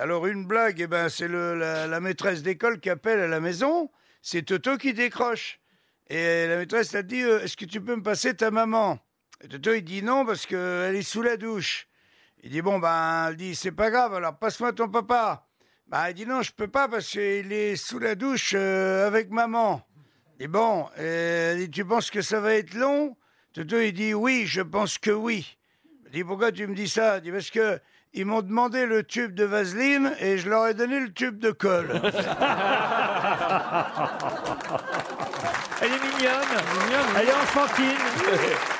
Alors une blague, eh ben, c'est la, la maîtresse d'école qui appelle à la maison, c'est Toto qui décroche. Et la maîtresse a dit, euh, est-ce que tu peux me passer ta maman? Toto il dit non parce qu'elle est sous la douche. Il dit bon ben, elle dit c'est pas grave, alors passe-moi ton papa. Bah il dit non, je peux pas parce qu'il est sous la douche euh, avec maman. Et bon, euh, elle tu penses que ça va être long? Toto il dit oui, je pense que oui. Il dit pourquoi tu me dis ça? Il dit parce que ils m'ont demandé le tube de vaseline et je leur ai donné le tube de colle. Elle est mignonne. Elle est enfantine.